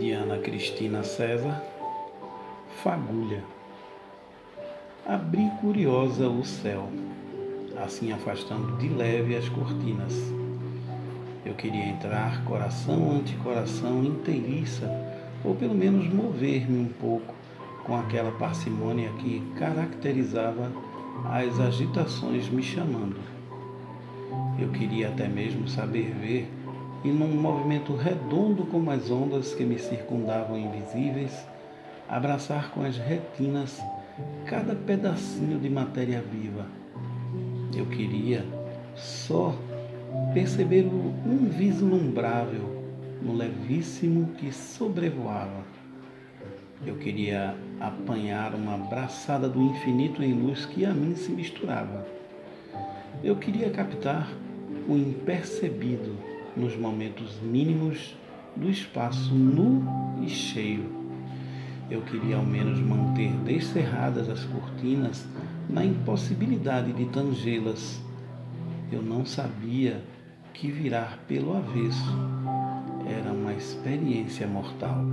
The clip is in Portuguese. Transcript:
de Ana Cristina César, Fagulha. Abri curiosa o céu, assim afastando de leve as cortinas. Eu queria entrar coração ante coração inteiriça, ou pelo menos mover-me um pouco com aquela parcimônia que caracterizava as agitações me chamando. Eu queria até mesmo saber ver e num movimento redondo como as ondas que me circundavam invisíveis, abraçar com as retinas cada pedacinho de matéria viva. Eu queria só perceber o invislumbrável no levíssimo que sobrevoava. Eu queria apanhar uma braçada do infinito em luz que a mim se misturava. Eu queria captar o impercebido nos momentos mínimos do espaço nu e cheio. Eu queria ao menos manter descerradas as cortinas na impossibilidade de tangê-las. Eu não sabia que virar pelo avesso era uma experiência mortal.